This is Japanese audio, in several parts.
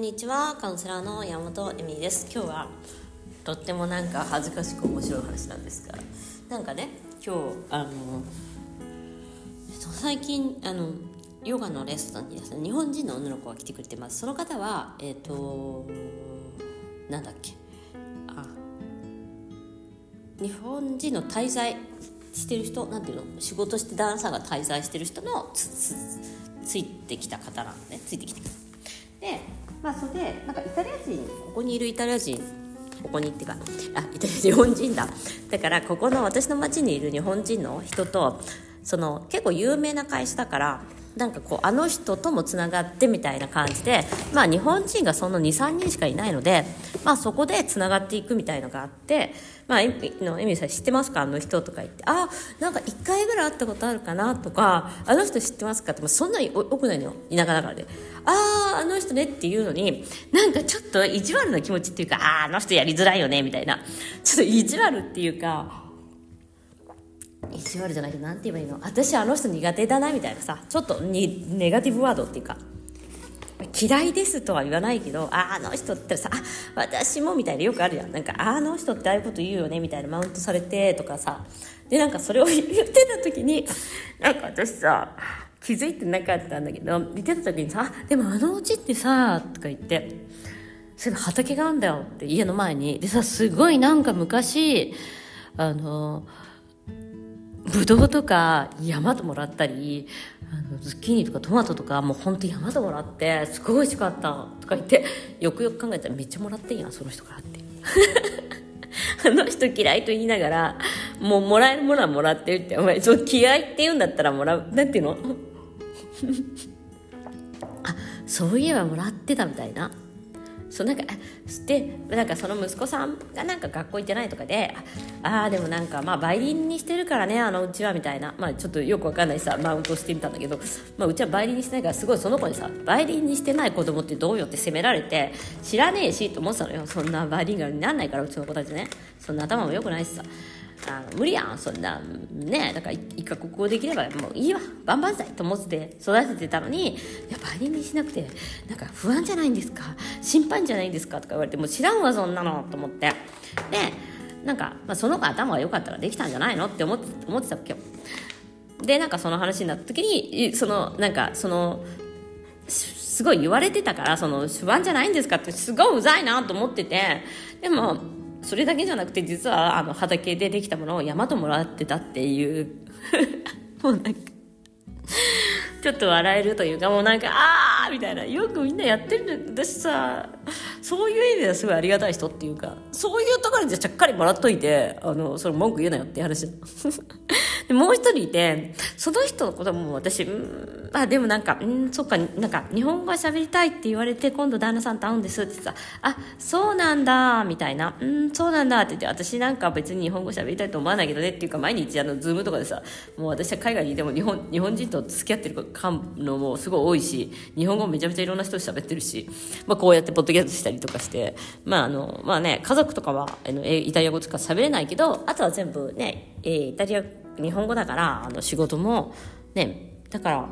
んにちはカウンセラーの山本恵美です。今日はとってもなんか恥ずかしく面白い話なんですがなんかね今日あの最近あのヨガのレストランにですね日本人の女の子が来てくれてます。その方はえっ、ー、となんだっけ。あ日本人の滞在してる人なんていうの？仕事して旦那さんが滞在してる人のつついてきた方なんで、ね。ついてきてでまあそれでなんかイタリア人ここにいるイタリア人ここにっていうかあイタリア日本人だ。だからここの私の町にいる日本人の人とその結構有名な会社だからなんかこうあの人ともつながってみたいな感じでまあ日本人がその23人しかいないのでまあそこでつながっていくみたいのがあってまあエのエミさん知ってますか？あの人とか言ってあなんか1回ぐらい会ったことあるかなとかあの人知ってますかってそんなに多くないのよ田舎だからであああの人ねっていうのになんかちょっと意地悪な気持ちっていうかあああの人やりづらいよねみたいな。ちょっと意地悪っていうか意地悪じゃないけど何て言えばいいの？私あの人苦手だなみたいなさちょっとにネガティブワードっていうか嫌いですとは言わないけどあの人ってさ私もみたいなよくあるやん。なんかあの人ってああいうこと言うよねみたいなマウントされてとかさ。でなんかそれを言ってた時になんか私さ気づいてなかったんだけど言ってた時にさ「でもあのうちってさ」とか言って「それ畑があるんだよ」って家の前に。でさすごいなんか昔あのぶどうとか山ともらったりあのズッキーニとかトマトとかもうほんと山ともらってすごい美味しかったとか言ってよくよく考えたらめっちゃもらってんやんその人からって。あの人嫌いと言いながらもうもらえるものはもらってるってお前そう嫌いって言うんだったらもらうなんていうの？あそういえばもらってたみたいな。そうなんかでなんかその息子さんがなんか学校行ってないとかでああでもなんかまあバイリンにしてるからねあのうちはみたいな。まあちょっとよくわかんないさマウントしてみたんだけど、まあ、うちはバイリンにしてないからすごいその子にさバイリンにしてない子供ってどうよって責められて知らねえしと思ってたのよ。そんなバイリンガルになんないからうちの子たちね。そんな頭も良くないしさ。あの無理やんそんなねだから一か国語できればもういいわ。バンバン歳と思って育ててたのにやバイリンにしなくてなんか不安じゃないんですか？心配じゃないんですか？とか言われてもう知らんわそんなのと思って。でなんか、まあ、その子頭が良かったらできたんじゃないのって思って思ってたわけよ。でなんかその話になった時にそのなんかそのすごい言われてたからその不安じゃないんですか？ってすごいうざいなと思ってて。でもそれだけじゃなくて実はあの畑でできたものを山ともらってたっていう。もうなんかちょっと笑えるというかもうなんかああみたいな。よくみんなやってるの。私さそういう意味ではすごいありがたい人っていうかそういうところでちゃっかりもらっといてあのそれ文句言うなよって話。でもう一人いてその人のことも私うんあでもなんかうんそっかなんか日本語喋りたいって言われて今度旦那さんと会うんですってさあそうなんだみたいな。うんそうなんだって言って私なんか別に日本語喋りたいと思わないけどねっていうか毎日あのズームとかでさもう私は海外にいても日本日本人と付き合ってるのもすごい多いし日本語めちゃめちゃいろんな人と喋ってるし、まあ、こうやってポッドキャストしたりとかしてまああのまあね家族とかはあのイタリア語とか喋れないけどあとは全部ねイタリア語日本語だからあの仕事もねだから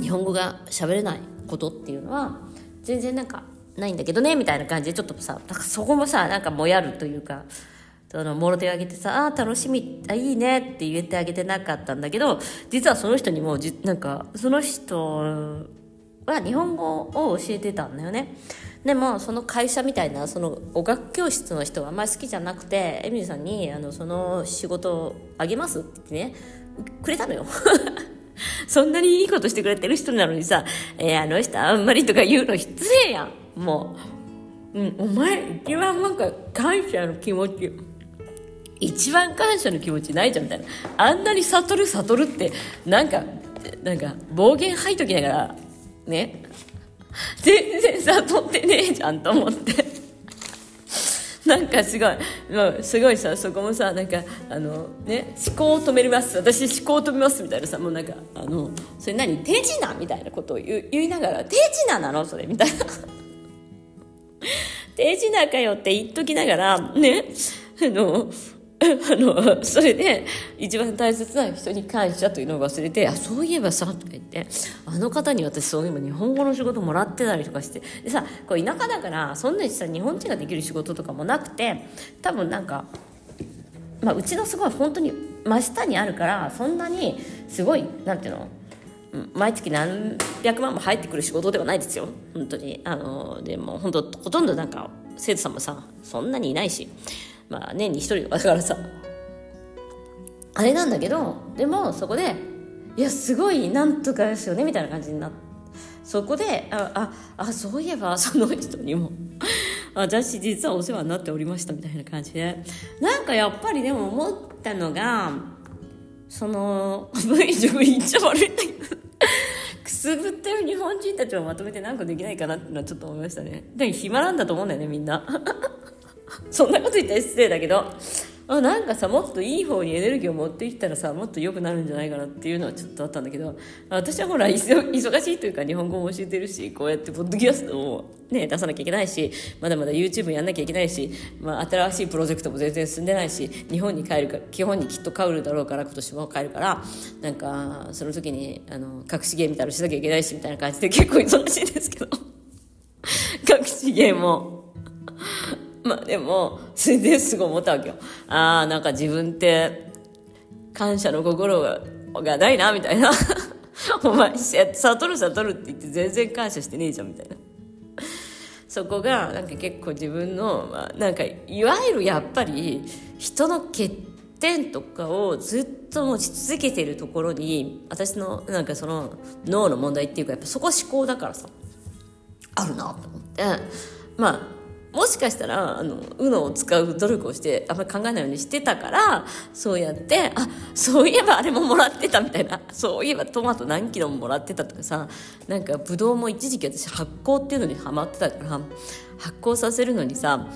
日本語が喋れないことっていうのは全然なんかないんだけどねみたいな感じでちょっとさなんかそこもさなんかもやるというかそのもろ手を挙げてさ「あ楽しみあいいね」って言ってあげてなかったんだけど実はその人にもじなんかその人は日本語を教えてたんだよね。でもその会社みたいなその語学教室の人はあんまり好きじゃなくてエミリーさんにあのその仕事をあげますってねくれたのよ。そんなにいいことしてくれてる人なのにさ、えー、あの人あんまりとか言うの失礼やん。もう、うん、お前一番なんか感謝の気持ち一番感謝の気持ちないじゃんみたいな。あんなに悟る悟るってなんかなんか暴言吐いときながらね。全然悟ってねえじゃんと思って。なんかすごい、まあ、すごいさそこもさなんかあのね思考を止めます。私思考を止めますみたいなさもうなんかあのそれ何？手品みたいなことを言言いながら手品なの？それみたいな。手品かよって言っときながらねあのあのそれで一番大切な人に感謝というのを忘れて「あそういえばさ」とか言ってあの方に私そういえば日本語の仕事もらってたりとかしてでさこう田舎だからそんなにさ日本人ができる仕事とかもなくて多分なんか、まあ、うちのすごい本当に真下にあるからそんなにすごいなんていうの毎月何百万も入ってくる仕事ではないですよ。本当に。あのでも本当ほとんどなんか生徒さんもさそんなにいないし。まあ年に一人とかだからさ。あれなんだけどでもそこでいやすごいなんとかですよねみたいな感じになってそこであああそういえばその人にも私実はお世話になっておりましたみたいな感じで。なんかやっぱりでも思ったのがその V 塾言っちゃ悪いんだけどくすぶってる日本人たちをまとめて何かできないかなってのはちょっと思いましたね。でも暇なんだと思うんだよねみんな。そんなこと言ったら失礼だけどあなんかさもっといい方にエネルギーを持ってきたらさもっと良くなるんじゃないかなっていうのはちょっとあったんだけど私はほら忙しいというか日本語も教えてるしこうやってポッドキャストを、ね、出さなきゃいけないしまだまだ YouTube やんなきゃいけないし、まあ、新しいプロジェクトも全然進んでないし日本に帰るか基本にきっと帰るだろうから今年も帰るからなんかその時にあの隠し芸みたいなのしなきゃいけないしみたいな感じで結構忙しいんですけど隠し芸も。まあでも、それですごい思ったわけよ。ああ、なんか自分って感謝の心ががないな、みたいな。お前、悟る悟るって言って全然感謝してねえじゃん、みたいな。そこが、なんか結構自分の、まあ、なんか、いわゆるやっぱり、人の欠点とかをずっと持ち続けてるところに、私の、なんかその、脳の問題っていうか、やっぱそこ思考だからさ、あるなと思って。まあ、もしかしたら、あの、UNO を使う努力をして、あんまり考えないようにしてたから、そうやって、あ、そういえばあれももらってたみたいな、そういえばトマト何キロももらってたとかさ、なんかブドウも一時期私発酵っていうのにハマってたから、発酵させるのにさ、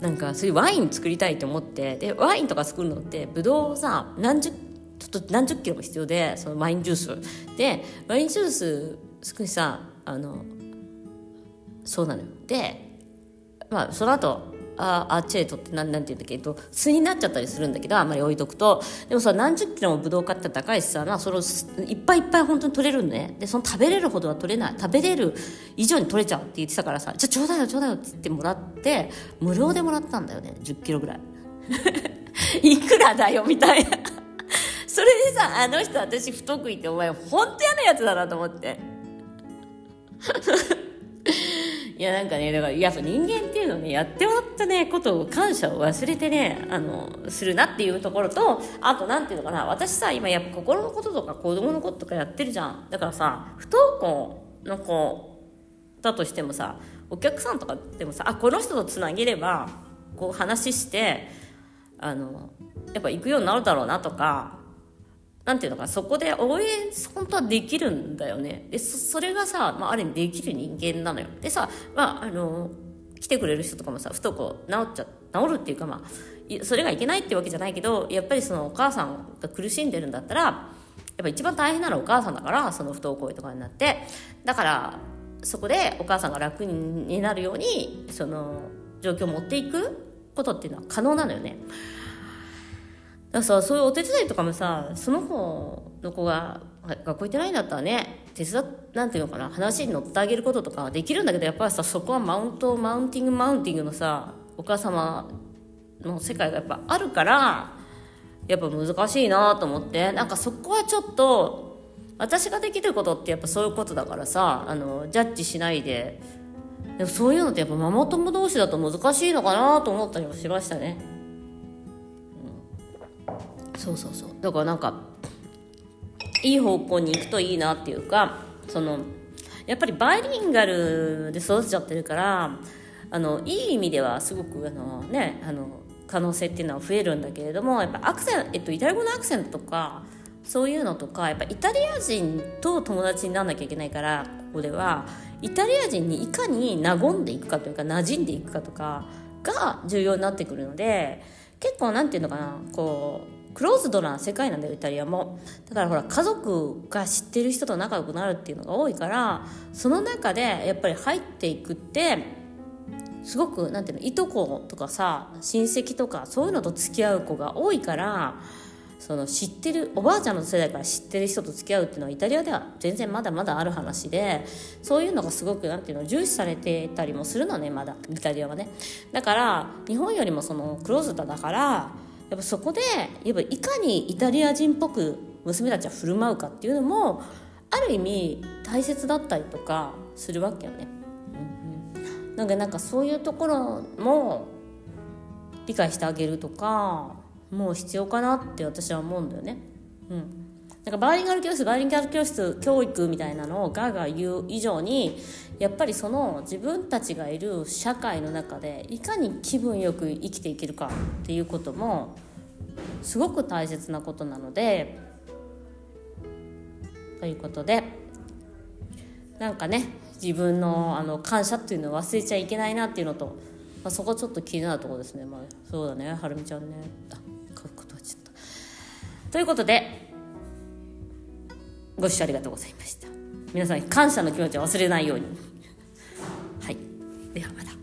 なんかそういうワイン作りたいと思って、で、ワインとか作るのって、ブドウをさ、何十、ちょっと何十キロも必要で、そのワインジュース。で、ワインジュース、少しさ、あの、そうなのよ。で、まあ、その後ああっちへとってなんなんて言うんだっけど巣になっちゃったりするんだけどあんまり置いとくと。でもさ何十キロもブドウ買ったら高いしさ、まあ、そのいっぱいいっぱい本当に取れるんね。でその食べれるほどは取れない。食べれる以上に取れちゃうって言ってたからさじゃあちょうだいよちょうだいよって言ってもらって無料でもらったんだよね。10キロぐらい。いくらだよみたいな。それでさあの人私不得意ってお前本当嫌なやつだなと思って。いやなんかねだからやっぱ人間っていうのねやってもらったねことを感謝を忘れてねあのするなっていうところとあと何ていうのかな私さ今やっぱ心のこととか子供のこととかやってるじゃん。だからさ不登校の子だとしてもさお客さんとかでもさあこの人とつなげればこう話してあのやっぱ行くようになるだろうなとかなんていうのかそこで応援本当はできるんだよね。でそれがさ、まあ、ある意味できる人間なのよ。でさ、まあ、あの来てくれる人とかもさふとこう治っちゃ治るっていうかまあそれがいけないってわけじゃないけどやっぱりそのお母さんが苦しんでるんだったらやっぱ一番大変なのはお母さんだからその不登校とかになって。だからそこでお母さんが楽になるようにその状況を持っていくことっていうのは可能なのよね。だからさそういうお手伝いとかもさその子の子が学校行ってないんだったらね手伝なんていうのかな話に乗ってあげることとかできるんだけどやっぱりさそこはマウントマウンティングマウンティングのさお母様の世界がやっぱあるからやっぱ難しいなと思ってなんかそこはちょっと私ができることってやっぱそういうことだからさあのジャッジしないででもそういうのってやっぱママ友同士だと難しいのかなと思ったりもしましたね。そうそうそう。だからなんかいい方向に行くといいなっていうかそのやっぱりバイリンガルで育てちゃってるからあのいい意味ではすごくあのねあの可能性っていうのは増えるんだけれどもやっぱアクセン、えっと、イタリア語のアクセントとかそういうのとかやっぱイタリア人と友達にならなきゃいけないからここではイタリア人にいかに和んでいくかというか馴染んでいくかとかが重要になってくるので結構なんていうのかなこうクローズドな世界なんだよイタリアも。だからほら家族が知ってる人と仲良くなるっていうのが多いからその中でやっぱり入っていくってすごくなんていうのいとことかさ親戚とかそういうのと付き合う子が多いからその知ってるおばあちゃんの世代から知ってる人と付き合うっていうのはイタリアでは全然まだまだある話でそういうのがすごくなんていうの重視されてたりもするのねまだイタリアはね。だから日本よりもそのクローズドだからやっぱそこでやっぱいかにイタリア人っぽく娘たちは振る舞うかっていうのもある意味大切だったりとかするわけよね。うんうん、なんかなんかそういうところも理解してあげるとかもう必要かなって私は思うんだよね。うん、なんかバーリンガル教室バーリンガル教室教育みたいなのをガーガー言う以上にやっぱりその自分たちがいる社会の中でいかに気分よく生きていけるかっていうこともすごく大切なことなのでということでなんかね自分のあの感謝っていうのを忘れちゃいけないなっていうのと、まあ、そこちょっと気になるところですね、まあ、そうだねはるみちゃんね。あということでご視聴ありがとうございました。皆さん感謝の気持ちを忘れないように。はい。ではまた。